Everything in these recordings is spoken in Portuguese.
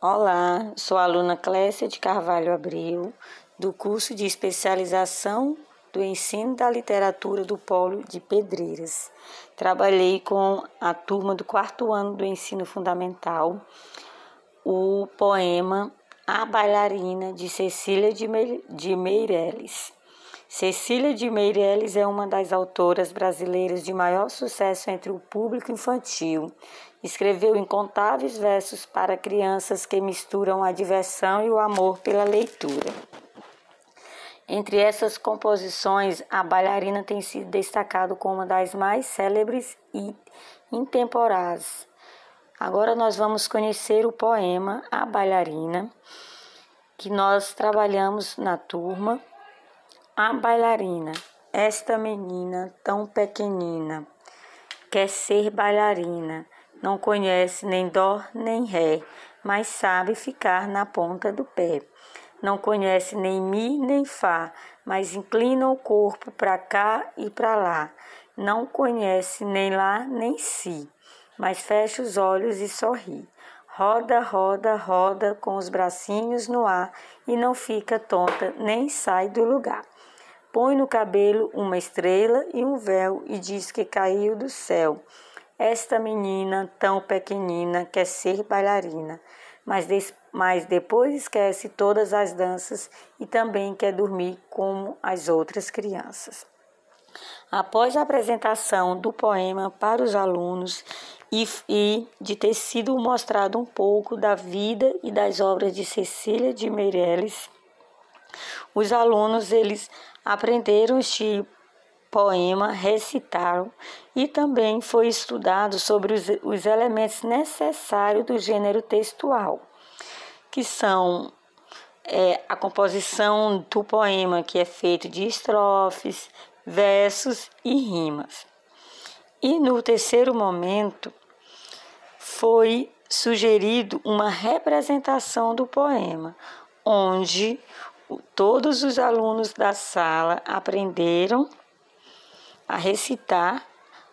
Olá, sou a aluna Clécia de Carvalho Abreu, do curso de especialização do ensino da literatura do Polo de Pedreiras. Trabalhei com a turma do quarto ano do ensino fundamental, o poema A Bailarina de Cecília de Meireles. Cecília de Meireles é uma das autoras brasileiras de maior sucesso entre o público infantil. Escreveu incontáveis versos para crianças que misturam a diversão e o amor pela leitura. Entre essas composições, a bailarina tem sido destacado como uma das mais célebres e intemporais. Agora nós vamos conhecer o poema A Bailarina, que nós trabalhamos na turma a bailarina, esta menina tão pequenina, quer ser bailarina, não conhece nem dó nem ré, mas sabe ficar na ponta do pé. Não conhece nem mi nem fá, mas inclina o corpo para cá e para lá. Não conhece nem lá nem si, mas fecha os olhos e sorri. Roda, roda, roda com os bracinhos no ar e não fica tonta nem sai do lugar. Põe no cabelo uma estrela e um véu e diz que caiu do céu. Esta menina tão pequenina quer ser bailarina, mas, mas depois esquece todas as danças e também quer dormir como as outras crianças. Após a apresentação do poema para os alunos e, e, de ter sido mostrado um pouco da vida e das obras de Cecília de Meirelles, os alunos eles aprenderam este poema, recitaram e também foi estudado sobre os, os elementos necessários do gênero textual, que são é, a composição do poema, que é feito de estrofes, versos e rimas. E no terceiro momento foi sugerido uma representação do poema, onde todos os alunos da sala aprenderam a recitar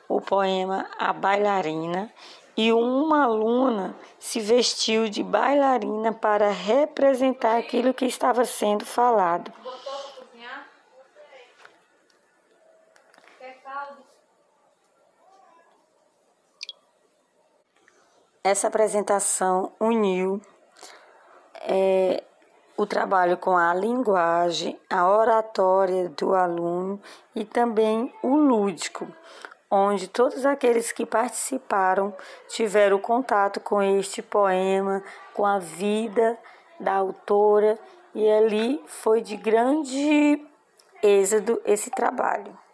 o poema A Bailarina e uma aluna se vestiu de bailarina para representar aquilo que estava sendo falado. Essa apresentação uniu é, o trabalho com a linguagem, a oratória do aluno e também o lúdico, onde todos aqueles que participaram tiveram contato com este poema, com a vida da autora, e ali foi de grande êxito esse trabalho.